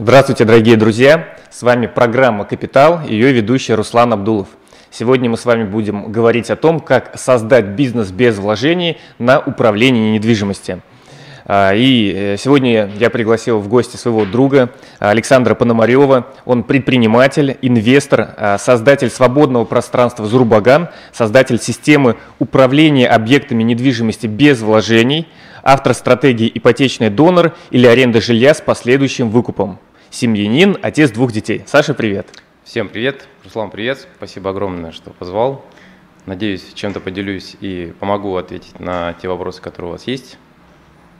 Здравствуйте, дорогие друзья! С вами программа «Капитал» и ее ведущий Руслан Абдулов. Сегодня мы с вами будем говорить о том, как создать бизнес без вложений на управление недвижимостью. А, и э, сегодня я пригласил в гости своего друга Александра Пономарева. Он предприниматель, инвестор, а, создатель свободного пространства Зурбаган, создатель системы управления объектами недвижимости без вложений, автор стратегии «Ипотечный донор» или аренда жилья с последующим выкупом. Семьянин, отец двух детей. Саша, привет. Всем привет. Руслан, привет. Спасибо огромное, что позвал. Надеюсь, чем-то поделюсь и помогу ответить на те вопросы, которые у вас есть.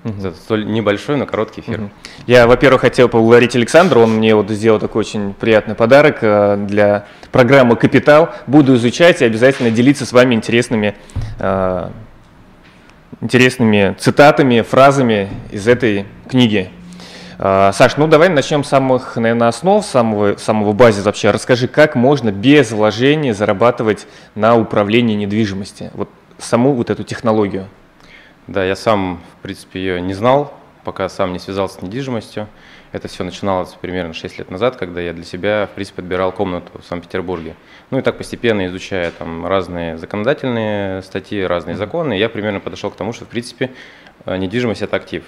Угу. За столь небольшой, но короткий эфир. Угу. Я, во-первых, хотел поблагодарить Александра. Он мне вот сделал такой очень приятный подарок э, для программы «Капитал». Буду изучать и обязательно делиться с вами интересными, э, интересными цитатами, фразами из этой книги. Э, Саш, ну давай начнем с самых, наверное, основ, самого, самого базис вообще. Расскажи, как можно без вложения зарабатывать на управлении недвижимости? Вот саму вот эту технологию. Да, я сам, в принципе, ее не знал, пока сам не связался с недвижимостью. Это все начиналось примерно 6 лет назад, когда я для себя, в принципе, отбирал комнату в Санкт-Петербурге. Ну и так постепенно изучая там разные законодательные статьи, разные законы, я примерно подошел к тому, что, в принципе, э, недвижимость – это актив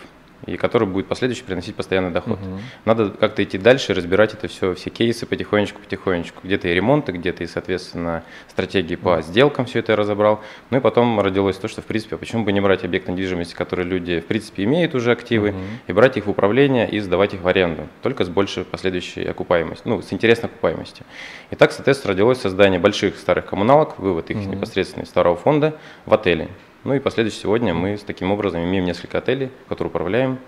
и который будет последующий приносить постоянный доход. Угу. Надо как-то идти дальше, разбирать это все, все кейсы потихонечку, потихонечку. Где-то и ремонты, где-то и, соответственно, стратегии по сделкам все это я разобрал. Ну и потом родилось то, что, в принципе, а почему бы не брать объект недвижимости, которые люди, в принципе, имеют уже активы, угу. и брать их в управление и сдавать их в аренду, только с большей последующей окупаемостью, ну, с интересной окупаемостью. И так, соответственно, родилось создание больших старых коммуналок, вывод их угу. непосредственно из старого фонда в отели. Ну и последующий сегодня мы с таким образом имеем несколько отелей, которые управляем,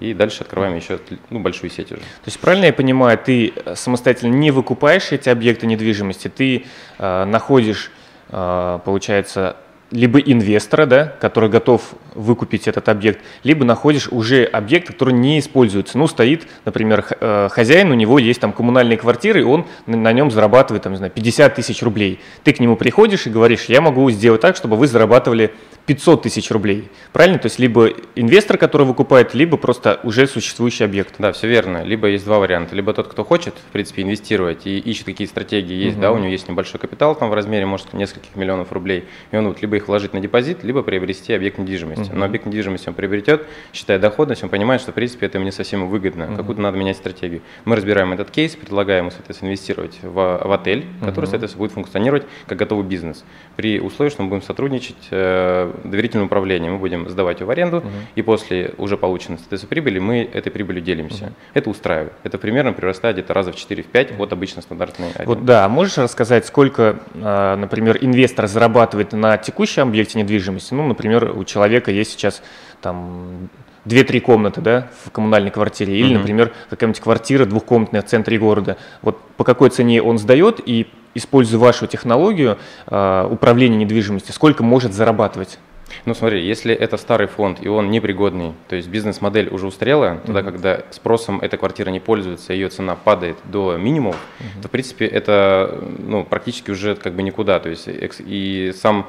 и дальше открываем еще ну, большую сеть уже. То есть правильно я понимаю, ты самостоятельно не выкупаешь эти объекты недвижимости, ты э, находишь, э, получается, либо инвестора, да, который готов выкупить этот объект, либо находишь уже объект, который не используется. Ну, стоит, например, э, хозяин, у него есть там коммунальные квартиры, и он на нем зарабатывает, там, не знаю, 50 тысяч рублей. Ты к нему приходишь и говоришь, я могу сделать так, чтобы вы зарабатывали 500 тысяч рублей. Правильно? То есть либо инвестор, который выкупает, либо просто уже существующий объект. Да, все верно. Либо есть два варианта. Либо тот, кто хочет, в принципе, инвестировать и ищет какие стратегии есть, угу. да, у него есть небольшой капитал там в размере, может, нескольких миллионов рублей, и он вот либо их вложить на депозит, либо приобрести объект недвижимости. Угу. Но объект недвижимости он приобретет, считая доходность, он понимает, что, в принципе, это мне совсем выгодно, угу. какую-то надо менять стратегию. Мы разбираем этот кейс, предлагаем ему, соответственно, инвестировать в, в отель, который, угу. соответственно, будет функционировать как готовый бизнес. При условии, что мы будем сотрудничать, э, доверительное управление мы будем сдавать ее в аренду, угу. и после уже полученной соответственно, прибыли мы этой прибылью делимся. Угу. Это устраивает. Это примерно прирастает где-то раза в 4-5 угу. от обычно стандартной аренды. Вот да, можешь рассказать, сколько, а, например, инвестор зарабатывает на текущем объекте недвижимости? Ну, например, у человека есть сейчас там две-три комнаты да, в коммунальной квартире, или, mm например, какая-нибудь квартира двухкомнатная в центре города. Вот по какой цене он сдает и, используя вашу технологию э, управления недвижимостью, сколько может зарабатывать? Ну смотри, если это старый фонд и он непригодный, то есть бизнес-модель уже устарела, тогда, mm-hmm. когда спросом эта квартира не пользуется, ее цена падает до минимума, mm-hmm. то в принципе это ну, практически уже как бы никуда. То есть и сам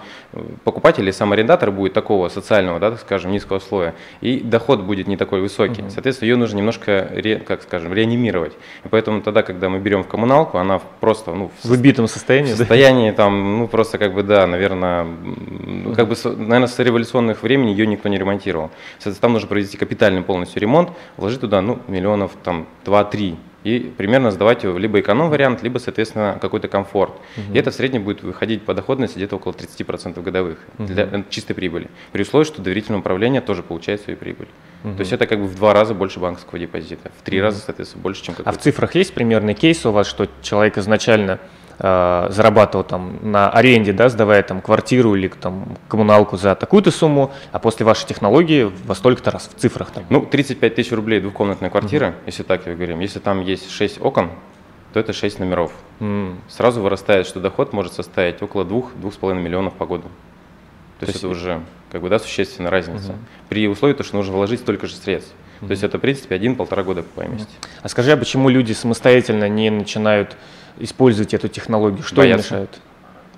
покупатель, и сам арендатор будет такого социального, да, так скажем, низкого слоя, и доход будет не такой высокий. Mm-hmm. Соответственно, ее нужно немножко, ре, как скажем, реанимировать. И поэтому тогда, когда мы берем в коммуналку, она просто ну, в, в убитом состоянии, в состоянии да? там, ну просто как бы да, наверное, mm-hmm. как бы, наверное, с революционных времени ее никто не ремонтировал. Соответственно, там нужно провести капитальный полностью ремонт, вложить туда ну, миллионов там 2-3 и примерно сдавать его либо эконом-вариант, либо, соответственно, какой-то комфорт. Угу. И это в среднем будет выходить по доходности где-то около 30% годовых угу. для чистой прибыли. При условии, что доверительное управление тоже получает свою прибыль. Угу. То есть это как бы в два раза больше банковского депозита, в три угу. раза, соответственно, больше, чем А в цифрах есть примерный кейс у вас, что человек изначально зарабатывал там на аренде, да, сдавая там квартиру или там коммуналку за такую-то сумму, а после вашей технологии во столько-то раз в цифрах там? Ну, 35 тысяч рублей двухкомнатная квартира, угу. если так я говорим. Если там есть 6 окон, то это 6 номеров. Mm. Сразу вырастает, что доход может составить около 2-2,5 миллионов по году. То, то есть это уже как бы, да, существенная разница. Угу. При условии, то, что нужно вложить столько же средств. Угу. То есть это, в принципе, один-полтора года по угу. А скажи, а почему люди самостоятельно не начинают использовать эту технологию? Что Боятся. им мешает?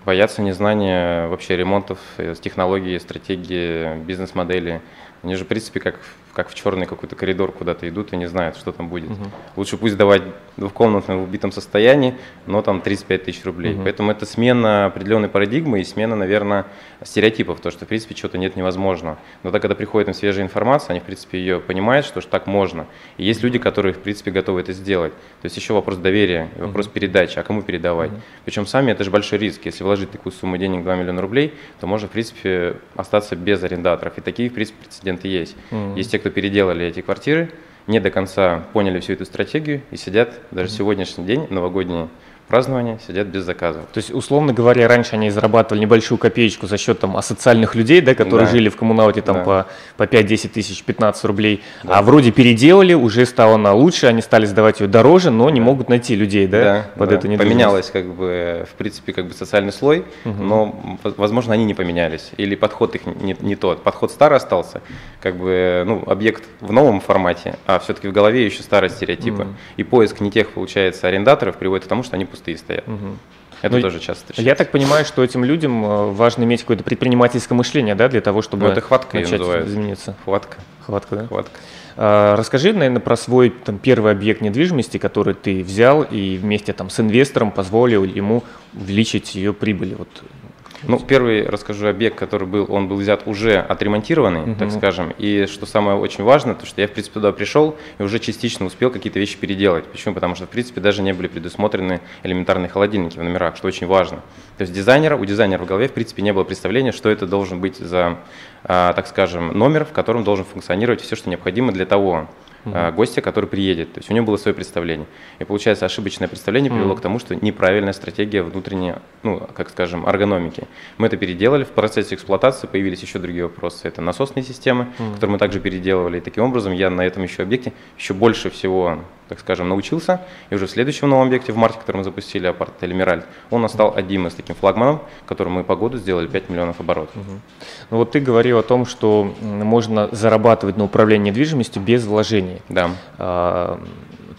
Боятся незнания вообще ремонтов, э, технологии, стратегии, бизнес-модели. Они же, в принципе, как, как в черный какой-то коридор куда-то идут и не знают, что там будет. Угу. Лучше пусть давать двухкомнатную в убитом состоянии, но там 35 тысяч рублей. Угу. Поэтому это смена определенной парадигмы и смена, наверное, стереотипов, то, что, в принципе, чего-то нет невозможно. Но так, когда приходит им свежая информация, они, в принципе, ее понимают, что, что так можно. И есть люди, которые, в принципе, готовы это сделать. То есть еще вопрос доверия, вопрос угу. передачи, а кому передавать. Угу. Причем сами это же большой риск. Если вложить такую сумму денег 2 миллиона рублей, то можно, в принципе, остаться без арендаторов. И такие, в принципе, прецеденты есть. Угу. Есть те, кто переделали эти квартиры, не до конца поняли всю эту стратегию и сидят даже сегодняшний день, новогодние, празднования сидят без заказов. То есть, условно говоря, раньше они зарабатывали небольшую копеечку за счет там, асоциальных людей, да, которые да. жили в коммуналке там, да. по, по 5-10 тысяч, 15 рублей, да. а вроде переделали, уже стало на лучше, они стали сдавать ее дороже, но не да. могут найти людей да, да, под да. это недвижимость. Поменялось как бы, в принципе, как бы социальный слой, угу. но, возможно, они не поменялись, или подход их не, не тот. Подход старый остался, как бы, ну, объект в новом формате, а все-таки в голове еще старые стереотипы. Угу. И поиск не тех, получается, арендаторов приводит к тому, что они пустые стоят. Угу. Это Но тоже часто встречается. Я так понимаю, что этим людям э, важно иметь какое-то предпринимательское мышление, да, для того, чтобы ну, это хватка начать измениться. Хватка. Хватка, да? Хватка. А, расскажи, наверное, про свой там, первый объект недвижимости, который ты взял и вместе там, с инвестором позволил ему увеличить ее прибыль. Вот ну, первый расскажу объект, который был, он был взят уже отремонтированный, угу. так скажем. И что самое очень важное, то что я, в принципе, туда пришел и уже частично успел какие-то вещи переделать. Почему? Потому что, в принципе, даже не были предусмотрены элементарные холодильники в номерах, что очень важно. То есть дизайнера, у дизайнера в голове, в принципе, не было представления, что это должен быть за, а, так скажем, номер, в котором должен функционировать все, что необходимо для того, mm-hmm. гостя, который приедет. То есть у него было свое представление. И получается, ошибочное представление привело mm-hmm. к тому, что неправильная стратегия внутренней, ну, как скажем, эргономики. Мы это переделали, в процессе эксплуатации появились еще другие вопросы. Это насосные системы, mm-hmm. которые мы также переделывали. И таким образом я на этом еще объекте еще больше всего так скажем, научился. И уже в следующем новом объекте, в марте, который мы запустили, апарт Эльмиральд, он стал одним из таких флагманов, которым мы по году сделали 5 миллионов оборотов. Угу. Ну вот ты говорил о том, что можно зарабатывать на управлении недвижимостью без вложений. Да. А,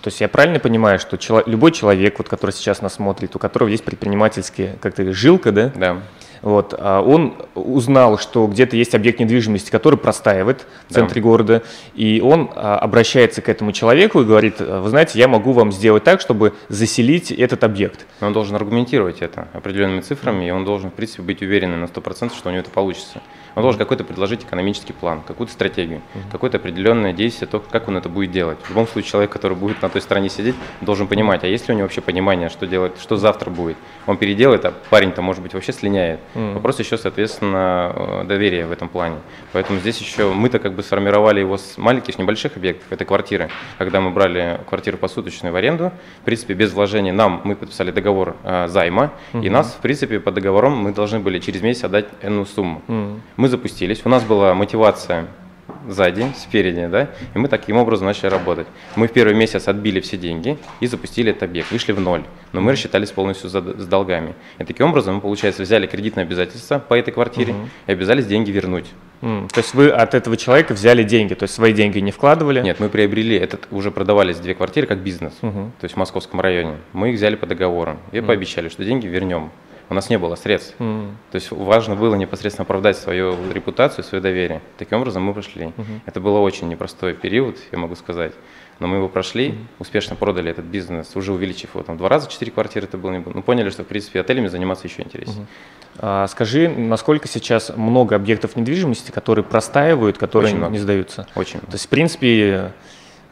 то есть я правильно понимаю, что чело, любой человек, вот, который сейчас нас смотрит, у которого есть предпринимательские, как то жилка, да? Да вот, а он узнал, что где-то есть объект недвижимости, который простаивает в центре да. города, и он а, обращается к этому человеку и говорит, вы знаете, я могу вам сделать так, чтобы заселить этот объект. он должен аргументировать это определенными цифрами, и он должен, в принципе, быть уверенным на 100%, что у него это получится. Он должен какой-то предложить экономический план, какую-то стратегию, uh-huh. какое-то определенное действие, то, как он это будет делать. В любом случае, человек, который будет на той стороне сидеть, должен понимать, а есть ли у него вообще понимание, что делать, что завтра будет. Он переделает, а парень-то, может быть, вообще слиняет. Uh-huh. Вопрос еще, соответственно, э, доверия в этом плане. Поэтому здесь еще мы-то как бы сформировали его с маленьких, небольших объектов. Это квартиры. Когда мы брали квартиру посуточную в аренду, в принципе, без вложения нам, мы подписали договор э, займа, uh-huh. и нас, в принципе, по договорам мы должны были через месяц отдать энную сумму. Мы мы запустились, у нас была мотивация сзади, спереди, да, и мы таким образом начали работать. Мы в первый месяц отбили все деньги и запустили этот объект, вышли в ноль, но мы рассчитались полностью за, с долгами. И таким образом мы, получается, взяли кредитные обязательства по этой квартире угу. и обязались деньги вернуть. Mm, то есть вы от этого человека взяли деньги, то есть свои деньги не вкладывали? Нет, мы приобрели, этот уже продавались две квартиры как бизнес, угу. то есть в московском районе. Мы их взяли по договору и mm. пообещали, что деньги вернем у нас не было средств. Mm. То есть важно было непосредственно оправдать свою репутацию, свое доверие. Таким образом мы прошли. Mm-hmm. Это был очень непростой период, я могу сказать. Но мы его прошли, mm-hmm. успешно продали этот бизнес, уже увеличив его там два раза, четыре квартиры это было не было. Ну, поняли, что в принципе отелями заниматься еще интереснее. Mm-hmm. А, скажи, насколько сейчас много объектов недвижимости, которые простаивают, которые не сдаются? Очень. То есть, в принципе,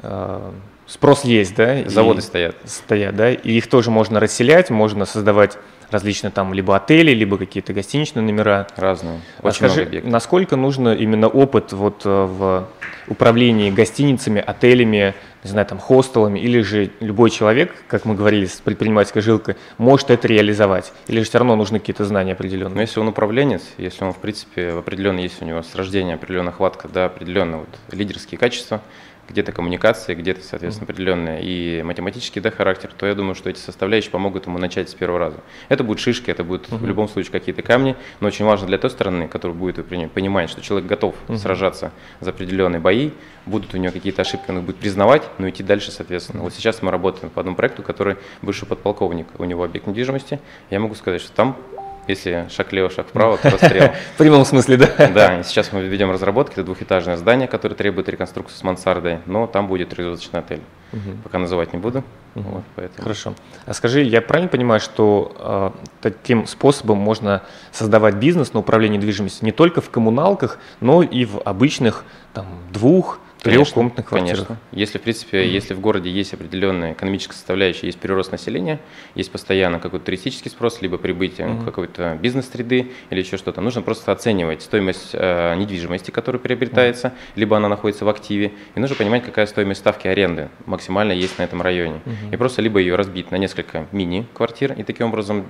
э, спрос есть, да? Заводы стоят. Стоят, да? И их тоже можно расселять, можно создавать различные там либо отели, либо какие-то гостиничные номера. Разные. А Очень Скажи, много объектов. насколько нужно именно опыт вот э, в управлении гостиницами, отелями, не знаю, там, хостелами, или же любой человек, как мы говорили с предпринимательской жилкой, может это реализовать? Или же все равно нужны какие-то знания определенные? Но ну, если он управленец, если он, в принципе, определенно есть у него с рождения определенная хватка, да, определенные вот лидерские качества, где-то коммуникация, где-то, соответственно, определенная и математический да, характер, то я думаю, что эти составляющие помогут ему начать с первого раза. Это будут шишки, это будут uh-huh. в любом случае какие-то камни, но очень важно для той стороны, которая будет понимать, что человек готов uh-huh. сражаться за определенные бои, будут у него какие-то ошибки, он их будет признавать, но идти дальше, соответственно. Uh-huh. Вот сейчас мы работаем по одному проекту, который бывший подполковник, у него объект недвижимости. Я могу сказать, что там Если шаг лево, шаг вправо, то расстрел. В прямом смысле, да? Да, сейчас мы ведем разработки, это двухэтажное здание, которое требует реконструкции с мансардой, но там будет трехзвездочный отель. Пока называть не буду. Вот, поэтому. Хорошо. А скажи, я правильно понимаю, что э, таким способом можно создавать бизнес на управление недвижимостью не только в коммуналках, но и в обычных там, двух, Трехкомнатных квартир. Конечно. Если, в принципе, mm-hmm. если в городе есть определенная экономическая составляющая, есть прирост населения, есть постоянно какой-то туристический спрос, либо прибытие mm-hmm. какой-то бизнес-среды или еще что-то, нужно просто оценивать стоимость э, недвижимости, которая приобретается, mm-hmm. либо она находится в активе, и нужно понимать, какая стоимость ставки аренды максимально есть на этом районе. Mm-hmm. И просто либо ее разбить на несколько мини-квартир, и таким образом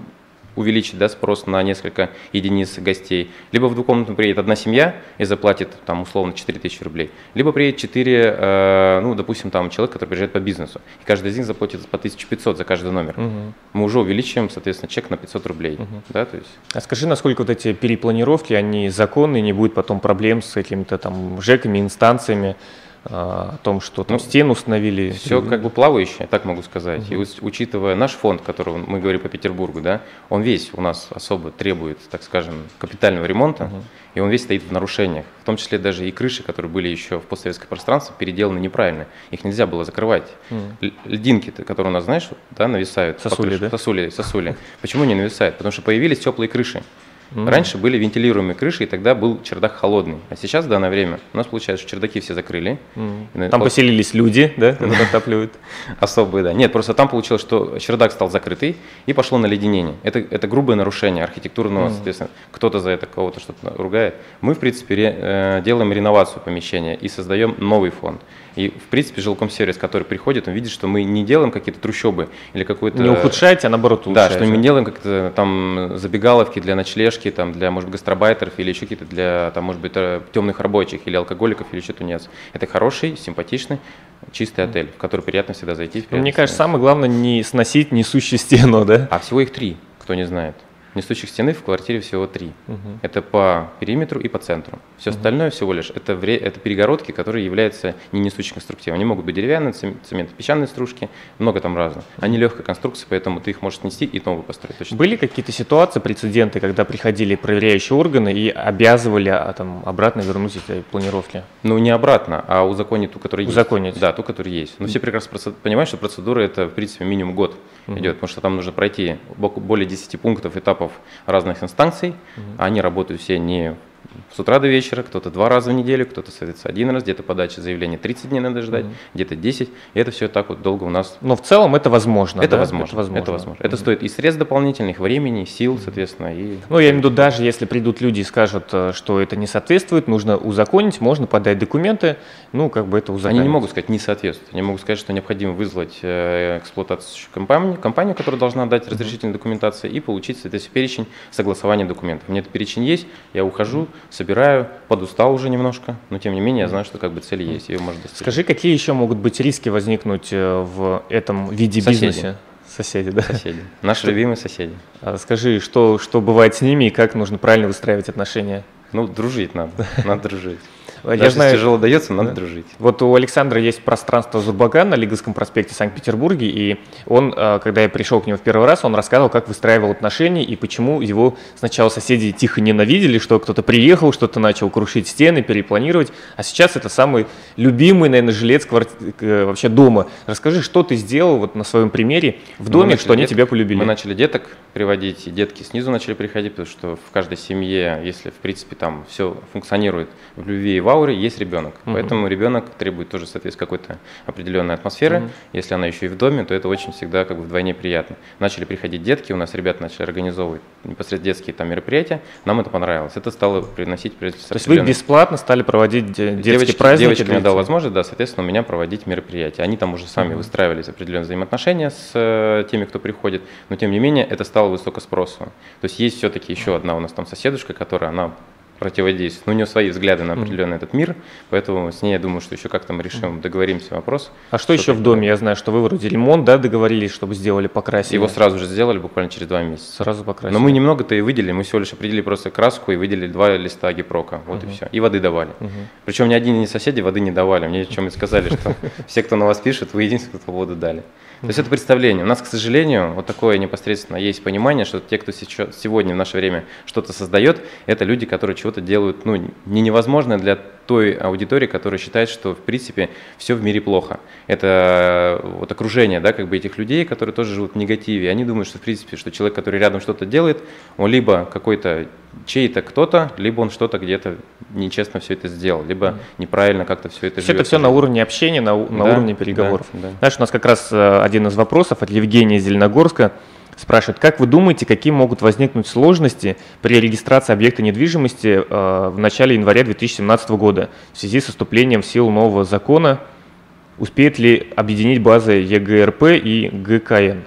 увеличить да, спрос на несколько единиц гостей. Либо в двухкомнатную приедет одна семья и заплатит там условно 4000 рублей. Либо приедет 4, э, ну, допустим, там человек, который приезжает по бизнесу. И каждый из них заплатит по 1500 за каждый номер. Угу. Мы уже увеличиваем, соответственно, чек на 500 рублей. Угу. Да, то есть... А скажи, насколько вот эти перепланировки, они законные, не будет потом проблем с какими-то там ЖЭКами, инстанциями? О том, что там ну, стену установили. Все как бы плавающее, так могу сказать. Угу. И учитывая наш фонд, который мы говорим по Петербургу, да, он весь у нас особо требует, так скажем, капитального ремонта, угу. и он весь стоит в нарушениях. В том числе даже и крыши, которые были еще в постсоветское пространство, переделаны неправильно. Их нельзя было закрывать. Угу. Льдинки, которые у нас, знаешь, да, нависают. Сосули, да? Сосули, сосули. Почему не нависают? Потому что появились теплые крыши. Mm. Раньше были вентилируемые крыши, и тогда был чердак холодный. А сейчас, в данное время, у нас получается, что чердаки все закрыли. Mm. Там вот. поселились люди, да, которые отапливают? Особые, да. Нет, просто там получилось, что чердак стал закрытый, и пошло наледенение. Это, это грубое нарушение архитектурного, mm. соответственно, кто-то за это кого-то что-то ругает. Мы, в принципе, ре, э, делаем реновацию помещения и создаем новый фонд. И, в принципе, жилком-сервис, который приходит, он видит, что мы не делаем какие-то трущобы или какой-то... Не ухудшаете, а наоборот улучшаете. Да, что мы не делаем как-то там забегаловки для ночлежки, там, для, может быть, гастробайтеров или еще какие-то для, там, может быть, э, темных рабочих или алкоголиков или что-то нет. Это хороший, симпатичный, чистый отель, в который приятно всегда зайти. Мне кажется, самое главное не сносить несущую стену, да? А всего их три, кто не знает. Несущих стены в квартире всего три. Угу. Это по периметру и по центру. Все угу. остальное всего лишь это, вре- это перегородки, которые являются не несущим конструктивом. Они могут быть деревянные, цемент, песчаные стружки, много там разных. Они легкая конструкция, поэтому ты их можешь снести и новую построить. Точно. Были какие-то ситуации, прецеденты, когда приходили проверяющие органы и обязывали а, там, обратно вернуть эти планировки? Ну, не обратно, а узаконить ту, которая есть. Узаконить? Да, ту, которая есть. Но все прекрасно понимают, что процедура это, в принципе, минимум год угу. идет, потому что там нужно пройти более 10 пунктов, этапов разных инстанций. Угу. Они работают все не с утра до вечера, кто-то два раза в неделю, кто-то садится один раз, где-то подача заявления 30 дней надо ждать, mm-hmm. где-то 10, и это все так вот долго у нас. Но в целом это возможно. Это да? возможно. Это возможно. Это, возможно. Mm-hmm. это стоит и средств дополнительных, времени, сил, соответственно. И... Ну, я имею в виду, даже если придут люди и скажут, э, что это не соответствует, нужно узаконить, можно подать документы, ну, как бы это узаконить. Они не могут сказать не соответствует, они могут сказать, что необходимо вызвать э, эксплуатацию компанию, компанию, которая должна дать разрешительную документацию и получить, соответственно, перечень согласования документов. У меня этот перечень есть, я ухожу, собираю, подустал уже немножко, но тем не менее я знаю, что как бы цель есть, ее можно достичь. Скажи, какие еще могут быть риски возникнуть э, в этом виде соседи. бизнеса? Соседи, да? Соседи. Наши что? любимые соседи. А скажи, что, что бывает с ними и как нужно правильно выстраивать отношения? Ну, дружить надо, надо дружить. Я Даже знаю, тяжело дается, надо да. дружить. Вот у Александра есть пространство Зурбаган на Лиговском проспекте Санкт-Петербурге, и он, э, когда я пришел к нему в первый раз, он рассказывал, как выстраивал отношения и почему его сначала соседи тихо ненавидели, что кто-то приехал, что-то начал крушить стены, перепланировать, а сейчас это самый любимый, наверное, жилец кварти... вообще дома. Расскажи, что ты сделал вот на своем примере в доме, что они тебя полюбили? Мы начали деток приводить, и детки снизу начали приходить, потому что в каждой семье, если в принципе там все функционирует в любви и в ауре, есть ребенок. Угу. Поэтому ребенок требует тоже, соответственно, какой-то определенной атмосферы. Угу. Если она еще и в доме, то это очень всегда как бы вдвойне приятно. Начали приходить детки, у нас ребята начали организовывать непосредственно детские там мероприятия. Нам это понравилось. Это стало приносить То есть вы бесплатно стали проводить детские девочки, праздники? Девочки мне дал возможность, да, соответственно, у меня проводить мероприятия. Они там уже сами угу. выстраивались определенные взаимоотношения с э, теми, кто приходит, но тем не менее это стало высоко спросу. То есть есть все-таки еще одна у нас там соседушка, которая, она противодействует. Но у нее свои взгляды на определенный этот мир, поэтому с ней, я думаю, что еще как-то мы решим, договоримся вопрос. А что, еще в доме? Я знаю, что вы вроде ремонт, да, договорились, чтобы сделали, покрасили. Его сразу же сделали, буквально через два месяца. Сразу покрасили. Но мы немного-то и выделили, мы всего лишь определили просто краску и выделили два листа гипрока, вот и все. И воды давали. Причем ни один ни соседи воды не давали. Мне чем и сказали, что все, кто на вас пишет, вы единственные, кто воду дали. То есть это представление. У нас, к сожалению, вот такое непосредственно есть понимание, что те, кто сейчас, сегодня в наше время что-то создает, это люди, которые чего-то делают ну, не невозможное для той аудитории, которая считает, что в принципе все в мире плохо. Это э, вот окружение, да, как бы этих людей, которые тоже живут в негативе. Они думают, что в принципе, что человек, который рядом что-то делает, он либо какой-то чей-то кто-то, либо он что-то где-то нечестно все это сделал, либо неправильно как-то все это живет. Это все на уровне общения, на, на да, уровне переговоров. Да, да. Знаешь, у нас как раз э, один из вопросов от Евгения Зеленогорска спрашивает, как вы думаете, какие могут возникнуть сложности при регистрации объекта недвижимости э, в начале января 2017 года в связи с вступлением в силу нового закона? Успеет ли объединить базы ЕГРП и ГКН?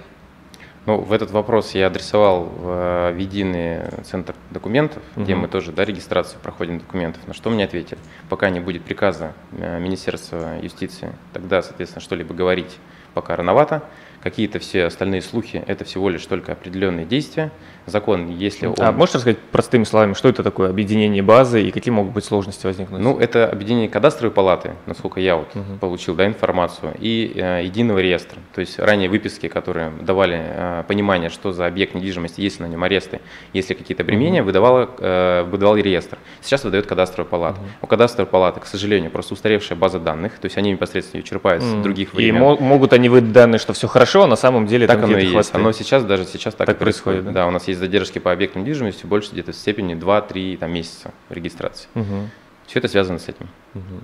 Ну, в этот вопрос я адресовал в э, единый центр документов, угу. где мы тоже да, регистрацию проходим документов. На что мне ответили? Пока не будет приказа э, Министерства юстиции, тогда, соответственно, что-либо говорить пока рановато. Какие-то все остальные слухи – это всего лишь только определенные действия. Закон, если он… А можешь рассказать простыми словами, что это такое объединение базы и какие могут быть сложности возникнуть? Ну, это объединение кадастровой палаты, насколько я вот угу. получил да, информацию, и э, единого реестра. То есть ранее выписки, которые давали э, понимание, что за объект недвижимости, есть на нем аресты, если какие-то обременения, угу. выдавала, э, выдавал реестр. Сейчас выдает кадастровая палата. Угу. У кадастровой палаты, к сожалению, просто устаревшая база данных, то есть они непосредственно ее черпают угу. с других времен. И могут они выдать данные, что все хорошо, а на самом деле так оно и есть. Хватает. Оно сейчас, даже сейчас так, так и происходит. происходит да? да, у нас есть задержки по объектам недвижимости больше где-то в степени 2-3 там, месяца регистрации. Угу. Все это связано с этим. Угу.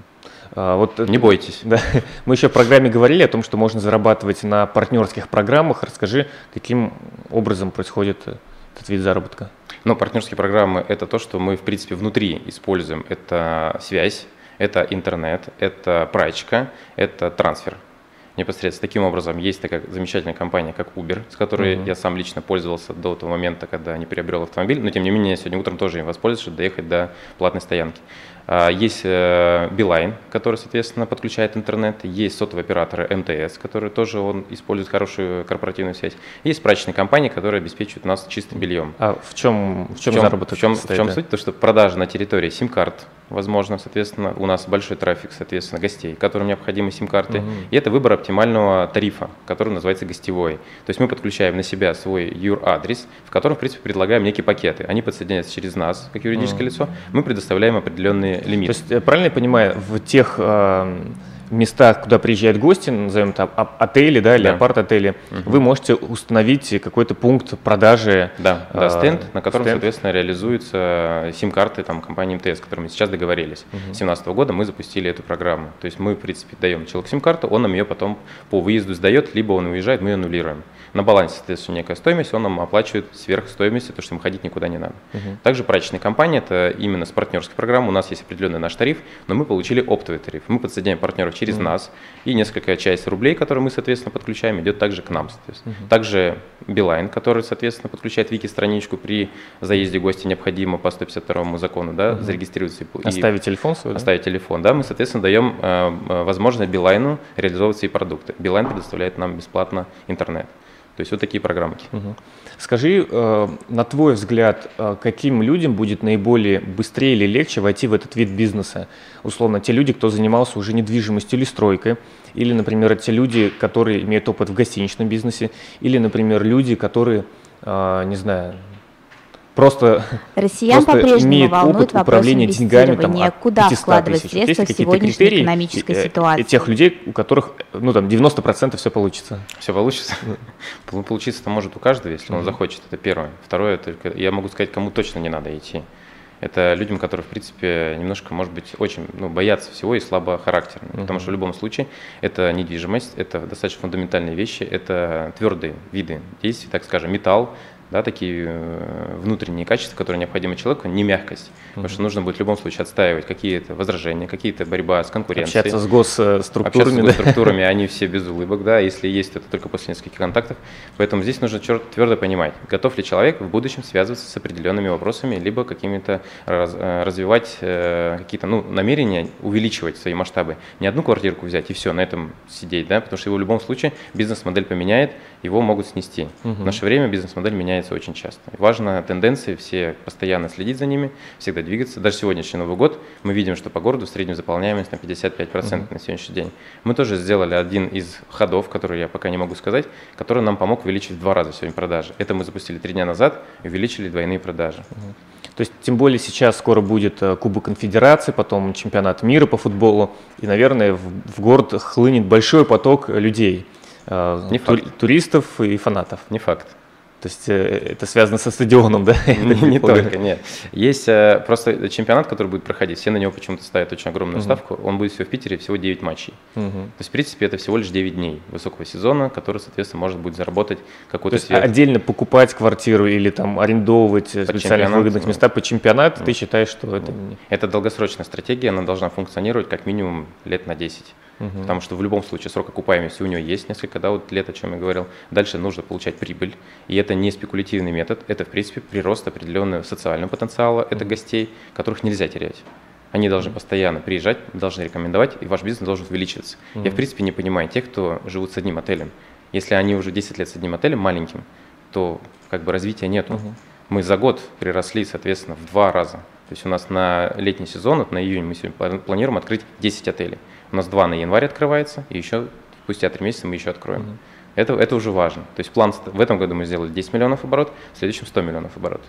А, вот, Не бойтесь. Да, мы еще в программе говорили о том, что можно зарабатывать на партнерских программах. Расскажи, каким образом происходит этот вид заработка? Ну, партнерские программы – это то, что мы, в принципе, внутри используем. Это связь, это интернет, это прачка, это трансфер непосредственно. Таким образом, есть такая замечательная компания, как Uber, с которой uh-huh. я сам лично пользовался до того момента, когда не приобрел автомобиль, но тем не менее, сегодня утром тоже им воспользовался, чтобы доехать до платной стоянки. А, есть э, Билайн, который, соответственно, подключает интернет. Есть сотовые операторы МТС, которые тоже он использует хорошую корпоративную связь. Есть прачечные компании, которые обеспечивают нас чистым бельем. А в чем, в чем, в чем заработок? В чем, в чем суть? То, что продажа на территории сим-карт, возможно, соответственно, у нас большой трафик, соответственно, гостей, которым необходимы сим-карты. Угу. И это выбор оптимального тарифа, который называется гостевой. То есть мы подключаем на себя свой юр-адрес, в котором, в принципе, предлагаем некие пакеты. Они подсоединяются через нас, как юридическое угу. лицо. Мы предоставляем определенные лимит. То есть, э, правильно я понимаю, в тех э, местах, куда приезжают гости, назовем это отели, да, или да. апарт-отели, угу. вы можете установить какой-то пункт продажи. Да, да стенд, на котором, стенд. соответственно, реализуются сим-карты там, компании МТС, с которыми мы сейчас договорились. С угу. 2017 года мы запустили эту программу. То есть мы, в принципе, даем человеку сим-карту, он нам ее потом по выезду сдает, либо он уезжает, мы ее аннулируем. На балансе, соответственно, некая стоимость, он нам оплачивает сверх стоимости, то, что ему ходить никуда не надо. Угу. Также прачечная компания, это именно с партнерской программы, у нас есть определенный наш тариф, но мы получили оптовый тариф. Мы подсоединяем партнеров через угу. нас, и несколько часть рублей, которые мы, соответственно, подключаем, идет также к нам. Соответственно. Угу. Также Билайн, который, соответственно, подключает Вики-страничку при заезде гостя необходимо по 152 закону да, угу. зарегистрироваться. И оставить телефон свой? Оставить да? телефон, да. Мы, соответственно, даем э возможность Билайну реализовывать свои продукты. Билайн предоставляет нам бесплатно интернет. То есть вот такие программки. Угу. Скажи, э, на твой взгляд, э, каким людям будет наиболее быстрее или легче войти в этот вид бизнеса? Условно, те люди, кто занимался уже недвижимостью или стройкой, или, например, те люди, которые имеют опыт в гостиничном бизнесе, или, например, люди, которые, э, не знаю, просто, Россиян просто по-прежнему волнует опыт управления деньгами там, от куда вкладывать тысяч. средства Есть в сегодняшней экономической и, ситуации. Тех людей, у которых ну, там, 90% все получится. Все получится? Получиться это может у каждого, если он захочет. Это первое. Второе, только я могу сказать, кому точно не надо идти. Это людям, которые, в принципе, немножко, может быть, очень ну, боятся всего и слабо характерны. Uh-huh. Потому что в любом случае это недвижимость, это достаточно фундаментальные вещи, это твердые виды действий, так скажем, металл, да, такие э, внутренние качества, которые необходимы человеку, не мягкость. Mm-hmm. Потому что нужно будет в любом случае отстаивать какие-то возражения, какие-то борьба с конкуренцией. Общаться с госструктурами. Общаться с госструктурами, да? они все без улыбок, да, если есть, это только после нескольких контактов. Поэтому здесь нужно твердо понимать, готов ли человек в будущем связываться с определенными вопросами, либо какими-то раз, э, развивать э, какие-то ну, намерения, увеличивать свои масштабы. Не одну квартирку взять и все, на этом сидеть, да, потому что его в любом случае бизнес-модель поменяет, его могут снести. Угу. В наше время бизнес-модель меняется очень часто. важно тенденции все постоянно следить за ними, всегда двигаться. Даже сегодняшний Новый год мы видим, что по городу в среднем заполняемость на 55% угу. на сегодняшний день. Мы тоже сделали один из ходов, который я пока не могу сказать, который нам помог увеличить в два раза сегодня продажи. Это мы запустили три дня назад, увеличили двойные продажи. То есть, тем более сейчас скоро будет э, Кубок Конфедерации, потом чемпионат мира по футболу, и, наверное, в, в город хлынет большой поток людей. Э, Не факт. туристов и фанатов. Не факт. То есть э, это связано со стадионом, да? Не, только, нет. Есть э, просто чемпионат, который будет проходить, все на него почему-то ставят очень огромную ставку. Он будет всего в Питере, всего 9 матчей. То есть, в принципе, это всего лишь 9 дней высокого сезона, который, соответственно, может будет заработать какой-то То есть отдельно покупать квартиру или там арендовывать по специальных выгодных места по чемпионату, ты считаешь, что это... Это долгосрочная стратегия, она должна функционировать как минимум лет на 10. Угу. Потому что в любом случае срок окупаемости у него есть несколько да, вот лет, о чем я говорил. Дальше нужно получать прибыль. И это не спекулятивный метод, это в принципе прирост определенного социального потенциала, угу. это гостей, которых нельзя терять. Они должны постоянно приезжать, должны рекомендовать, и ваш бизнес должен увеличиваться. mm Я, в принципе, не понимаю тех, кто живут с одним отелем. Если они уже 10 лет с одним отелем маленьким, то как бы развития нету. mm Мы за год приросли, соответственно, в два раза. То есть у нас на летний сезон, вот на июнь мы сегодня планируем открыть 10 отелей. У нас два на январь открывается, и еще спустя три месяца мы еще откроем. Угу. Это, это уже важно. То есть план в этом году мы сделали 10 миллионов оборот, в следующем 100 миллионов оборот.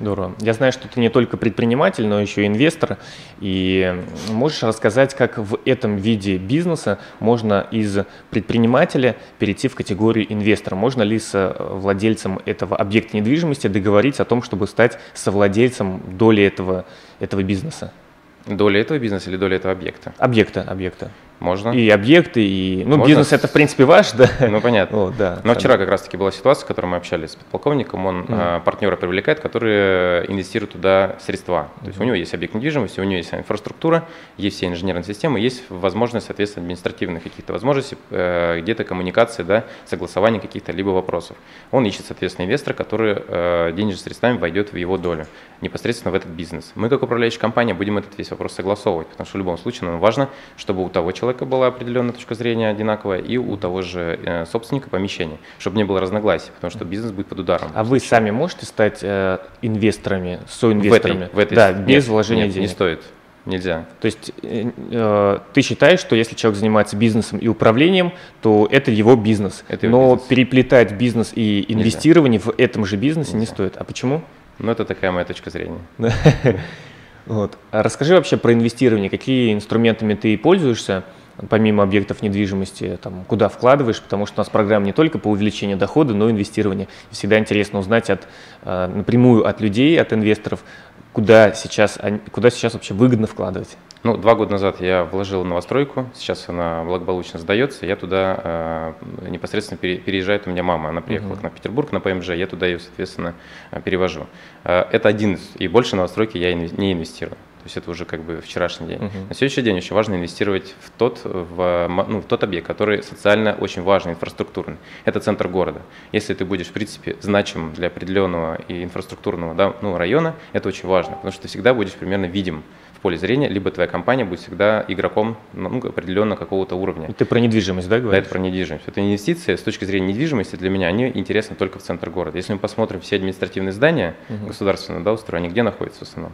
Здорово. Я знаю, что ты не только предприниматель, но еще и инвестор. И можешь рассказать, как в этом виде бизнеса можно из предпринимателя перейти в категорию инвестора? Можно ли с владельцем этого объекта недвижимости договориться о том, чтобы стать совладельцем доли этого, этого бизнеса? Доля этого бизнеса или доля этого объекта? Объекта, объекта. Можно. И объекты, и... Ну, Можно. бизнес это, в принципе, ваш, да? Ну, понятно. О, да. Но вчера как раз-таки была ситуация, в которой мы общались с подполковником. Он mm. а, партнера привлекает, которые инвестируют туда средства. То есть mm. у него есть объект недвижимости, у него есть инфраструктура, есть все инженерные системы, есть возможность, соответственно, административных каких-то возможностей, э, где-то коммуникации, да, согласования каких-то либо вопросов. Он ищет, соответственно, инвестора, который э, денежными средствами войдет в его долю, непосредственно в этот бизнес. Мы, как управляющая компания, будем этот весь вопрос согласовывать, потому что в любом случае нам важно, чтобы у того человека, человека была определенная точка зрения одинаковая, и у того же э, собственника помещения, чтобы не было разногласий, потому что бизнес будет под ударом. А вы сами можете стать э, инвесторами, соинвесторами? В этой, в этой да, без нет, вложения нет, денег? не стоит. Нельзя. То есть э, э, ты считаешь, что если человек занимается бизнесом и управлением, то это его бизнес. Это его Но бизнес. переплетать бизнес и инвестирование Нельзя. в этом же бизнесе Нельзя. не стоит. А почему? Ну, это такая моя точка зрения. Вот. А расскажи вообще про инвестирование. Какие инструментами ты пользуешься? Помимо объектов недвижимости, там, куда вкладываешь, потому что у нас программа не только по увеличению дохода, но и инвестирования. Всегда интересно узнать от, э, напрямую от людей, от инвесторов, куда сейчас, куда сейчас вообще выгодно вкладывать. Ну, два года назад я вложил новостройку, сейчас она благополучно сдается, я туда э, непосредственно пере, переезжает у меня мама, она приехала uh-huh. на Петербург на ПМЖ, я туда ее, соответственно, э, перевожу. Э, это один из, и больше новостройки я не инвестирую. То есть это уже как бы вчерашний день. Uh-huh. На следующий день очень важно инвестировать в тот, в, ну, в тот объект, который социально очень важный, инфраструктурный. Это центр города. Если ты будешь, в принципе, значим для определенного и инфраструктурного да, ну, района, это очень важно, потому что ты всегда будешь примерно видим в поле зрения, либо твоя компания будет всегда игроком ну, определенно какого-то уровня. Ты про недвижимость, да, говоришь? Да, это про недвижимость. Это инвестиции с точки зрения недвижимости для меня, они интересны только в центр города. Если мы посмотрим все административные здания uh-huh. государственного да, устроения, они где находятся в основном?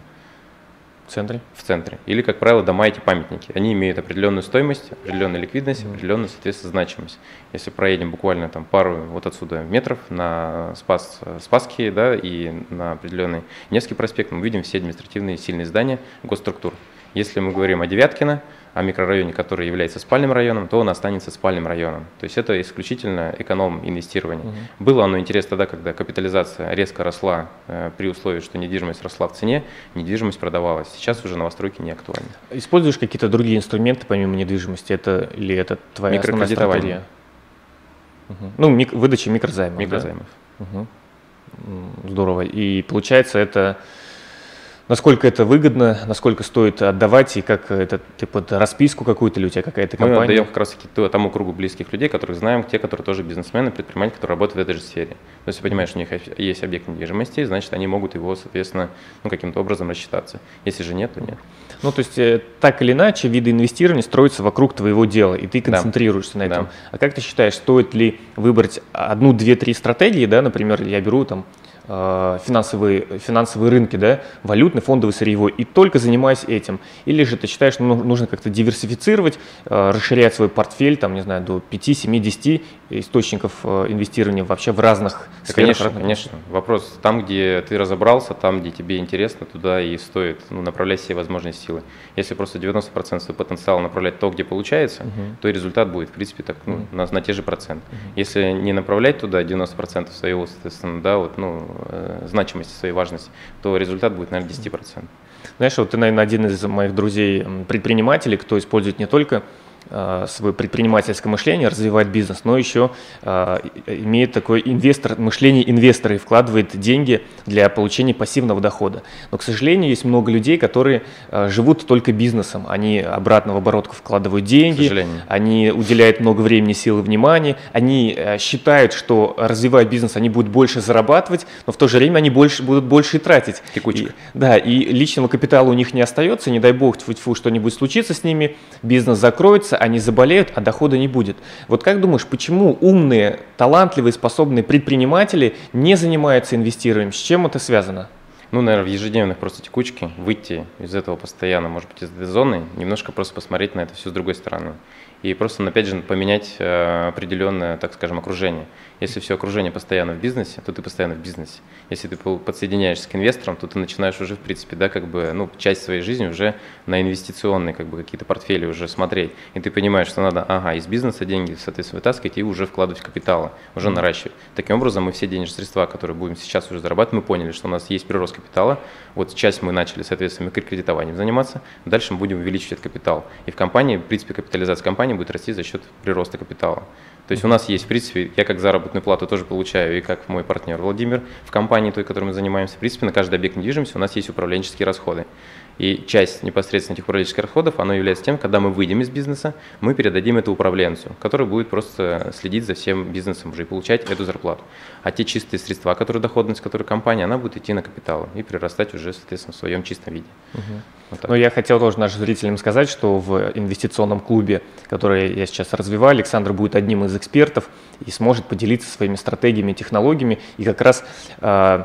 В центре? В центре. Или, как правило, дома эти памятники. Они имеют определенную стоимость, определенную ликвидность, mm определенную, соответственно, значимость. Если проедем буквально там пару вот отсюда метров на Спас, Спасские, да, и на определенный Невский проспект, мы видим все административные сильные здания госструктур. Если мы говорим о Девяткино, о микрорайоне, который является спальным районом, то он останется спальным районом. То есть это исключительно эконом инвестирования. Угу. Было оно интересно тогда, когда капитализация резко росла э, при условии, что недвижимость росла в цене, недвижимость продавалась. Сейчас уже новостройки не актуальны. Используешь какие-то другие инструменты помимо недвижимости? Это или это твоя стратегия? Угу. Ну, мик- выдача микрозаймов. Микрозаймов. Да? Угу. Здорово. И получается это Насколько это выгодно, насколько стоит отдавать, и как это, ты под расписку какую-то или у тебя какая-то компания? Мы отдаем как раз таки тому кругу близких людей, которых знаем, те, которые тоже бизнесмены, предприниматели, которые работают в этой же сфере. То есть, понимаешь, у них есть объект недвижимости, значит, они могут его, соответственно, ну, каким-то образом рассчитаться. Если же нет, то нет. Ну, то есть, э, так или иначе, виды инвестирования строятся вокруг твоего дела, и ты концентрируешься да. на этом. Да. А как ты считаешь, стоит ли выбрать одну, две, три стратегии, да, например, я беру там финансовые, финансовые рынки, да, валютный, фондовый, сырьевой, и только занимаясь этим. Или же ты считаешь, что нужно как-то диверсифицировать, э, расширять свой портфель, там, не знаю, до 5, 7, 10 источников э, инвестирования вообще в разных да, сферах. Конечно, конечно. Вопрос, там, где ты разобрался, там, где тебе интересно, туда и стоит ну, направлять все возможные силы. Если просто 90% своего потенциала направлять то, где получается, угу. то и результат будет, в принципе, так, ну, угу. на, на те же проценты. Угу. Если не направлять туда 90% своего, соответственно, да, вот, ну, э, значимости, своей важности, то результат будет, наверное, 10%. Знаешь, вот ты, наверное, один из моих друзей предпринимателей, кто использует не только Э, свое предпринимательское мышление, развивает бизнес, но еще э, имеет такое инвестор, мышление инвестора и вкладывает деньги для получения пассивного дохода. Но, к сожалению, есть много людей, которые э, живут только бизнесом. Они обратно в оборотку вкладывают деньги, они уделяют много времени, сил и внимания, они считают, что развивая бизнес, они будут больше зарабатывать, но в то же время они больше, будут больше и тратить. Текучка. И, да, и личного капитала у них не остается, не дай бог, тьфу-тьфу, что-нибудь случится с ними, бизнес закроется, лечатся, они заболеют, а дохода не будет. Вот как думаешь, почему умные, талантливые, способные предприниматели не занимаются инвестированием? С чем это связано? Ну, наверное, в ежедневных просто текучке, выйти из этого постоянно, может быть, из этой зоны, немножко просто посмотреть на это все с другой стороны. И просто, опять же, поменять э, определенное, так скажем, окружение. Если все окружение постоянно в бизнесе, то ты постоянно в бизнесе. Если ты подсоединяешься к инвесторам, то ты начинаешь уже, в принципе, да, как бы, ну, часть своей жизни уже на инвестиционные, как бы, какие-то портфели уже смотреть. И ты понимаешь, что надо, ага, из бизнеса деньги, соответственно, вытаскивать и уже вкладывать в капиталы, уже наращивать. Таким образом, мы все денежные средства, которые будем сейчас уже зарабатывать, мы поняли, что у нас есть прирост капитала. Вот часть мы начали, соответственно, кредитованием заниматься, дальше мы будем увеличивать этот капитал. И в компании, в принципе, капитализация компании будет расти за счет прироста капитала. То есть у нас есть, в принципе, я как заработную плату тоже получаю, и как мой партнер Владимир в компании той, которой мы занимаемся, в принципе, на каждый объект недвижимости у нас есть управленческие расходы. И часть непосредственно этих управленческих расходов, оно является тем, когда мы выйдем из бизнеса, мы передадим это управленцу, который будет просто следить за всем бизнесом уже и получать эту зарплату. А те чистые средства, которые доходность, которые компания, она будет идти на капитал и прирастать уже, соответственно, в своем чистом виде. Угу. Вот Но я хотел тоже нашим зрителям сказать, что в инвестиционном клубе, который я сейчас развиваю, Александр будет одним из экспертов и сможет поделиться своими стратегиями, технологиями и как раз э,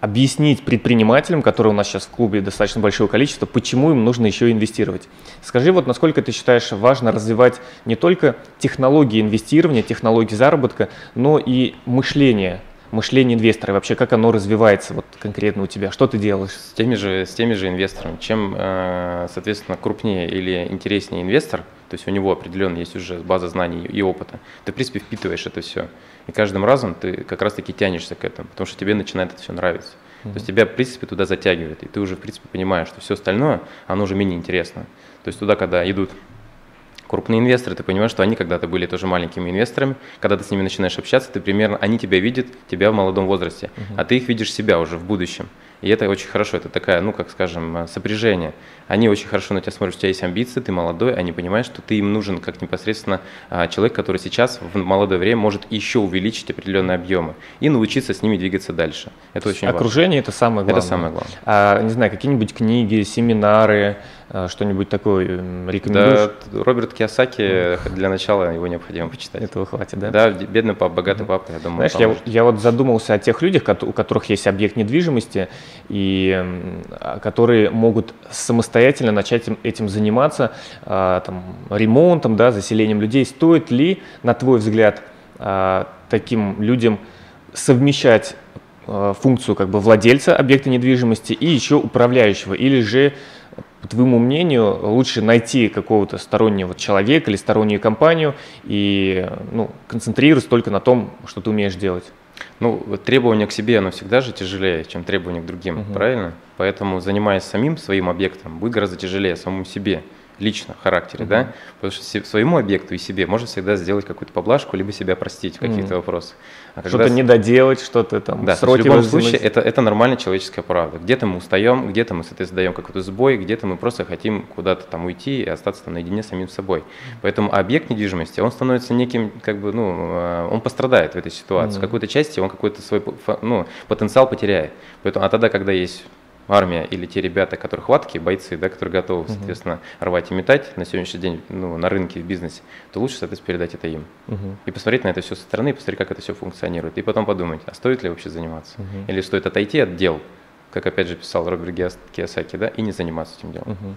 объяснить предпринимателям, которые у нас сейчас в клубе достаточно большое количество, почему им нужно еще инвестировать. Скажи, вот насколько ты считаешь важно развивать не только технологии инвестирования, технологии заработка, но и мышление мышление инвестора, и вообще как оно развивается вот конкретно у тебя, что ты делаешь? С теми же, с теми же инвесторами. Чем, э, соответственно, крупнее или интереснее инвестор, то есть у него определенно есть уже база знаний и опыта, ты, в принципе, впитываешь это все. И каждым разом ты как раз-таки тянешься к этому, потому что тебе начинает это все нравиться. Mm-hmm. То есть тебя, в принципе, туда затягивает, и ты уже, в принципе, понимаешь, что все остальное, оно уже менее интересно. То есть туда, когда идут крупные инвесторы, ты понимаешь, что они когда-то были тоже маленькими инвесторами, когда ты с ними начинаешь общаться, ты примерно, они тебя видят, тебя в молодом возрасте, uh-huh. а ты их видишь себя уже в будущем. И это очень хорошо, это такая, ну, как скажем, э, сопряжение. Они очень хорошо на тебя смотрят, у тебя есть амбиции, ты молодой, они понимают, что ты им нужен как непосредственно а, человек, который сейчас в молодое время может еще увеличить определенные объемы и научиться с ними двигаться дальше. Это очень Окружение важно. это самое главное. Это самое главное. А, не знаю, какие-нибудь книги, семинары, что-нибудь такое рекомендуешь? Да, Роберт Киосаки, для начала его необходимо почитать. Этого хватит, да? Да, бедный папа, богатый папа, я думаю. Знаешь, я, я вот задумался о тех людях, у которых есть объект недвижимости, и а, которые могут самостоятельно начать этим заниматься, а, там, ремонтом, да, заселением людей. Стоит ли, на твой взгляд, таким людям совмещать функцию как бы владельца объекта недвижимости и еще управляющего, или же по твоему мнению, лучше найти какого-то стороннего человека или стороннюю компанию и ну, концентрироваться только на том, что ты умеешь делать? Ну, требование к себе, оно всегда же тяжелее, чем требование к другим, угу. правильно? Поэтому, занимаясь самим своим объектом, будет гораздо тяжелее самому себе лично, характере, угу. да, потому что своему объекту и себе можно всегда сделать какую-то поблажку, либо себя простить в каких-то угу. вопросах. А что-то когда... не доделать, что-то там да, сроки в любом случае это, это нормальная человеческая правда. Где-то мы устаем, где-то мы, соответственно, даем какой-то сбой, где-то мы просто хотим куда-то там уйти и остаться там наедине с самим собой. Поэтому объект недвижимости, он становится неким, как бы, ну, э, он пострадает в этой ситуации. Mm-hmm. В какой-то части он какой-то свой ну, потенциал потеряет. Поэтому, а тогда, когда есть армия или те ребята, которые хватки, бойцы, да, которые готовы, uh-huh. соответственно, рвать и метать на сегодняшний день ну, на рынке, в бизнесе, то лучше, соответственно, передать это им. Uh-huh. И посмотреть на это все со стороны, посмотреть, как это все функционирует. И потом подумать, а стоит ли вообще заниматься? Uh-huh. Или стоит отойти от дел, как опять же писал Роберт Киосаки, да, и не заниматься этим делом. Uh-huh.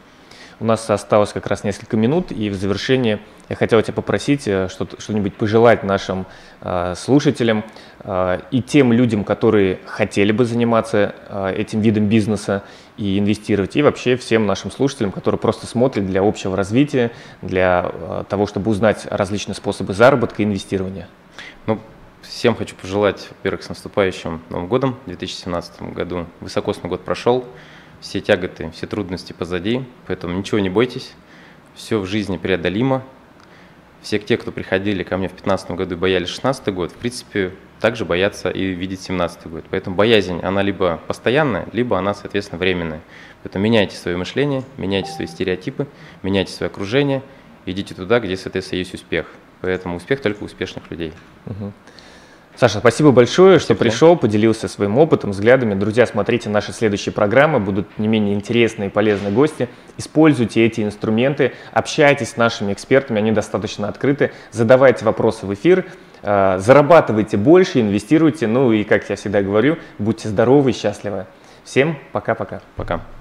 У нас осталось как раз несколько минут, и в завершение я хотел тебя попросить э, что-нибудь пожелать нашим э, слушателям э, и тем людям, которые хотели бы заниматься этим видом бизнеса и инвестировать, и вообще всем нашим слушателям, которые просто смотрят для общего развития, для того, чтобы узнать различные способы заработка и инвестирования. Ну, всем хочу пожелать, во-первых, с наступающим Новым годом, 2017 году. Высокосный год прошел, все тяготы, все трудности позади, поэтому ничего не бойтесь, все в жизни преодолимо. Все те, кто приходили ко мне в 2015 году и боялись 16 год, в принципе, также боятся и видеть 17 год. Поэтому боязнь, она либо постоянная, либо она, соответственно, временная. Поэтому меняйте свое мышление, меняйте свои стереотипы, меняйте свое окружение, идите туда, где, соответственно, есть успех. Поэтому успех только у успешных людей. Угу. Саша, спасибо большое, что пришел, поделился своим опытом, взглядами. Друзья, смотрите наши следующие программы, будут не менее интересные и полезные гости. Используйте эти инструменты, общайтесь с нашими экспертами, они достаточно открыты. Задавайте вопросы в эфир, э, зарабатывайте больше, инвестируйте. Ну и, как я всегда говорю, будьте здоровы и счастливы. Всем пока-пока. Пока. -пока. пока.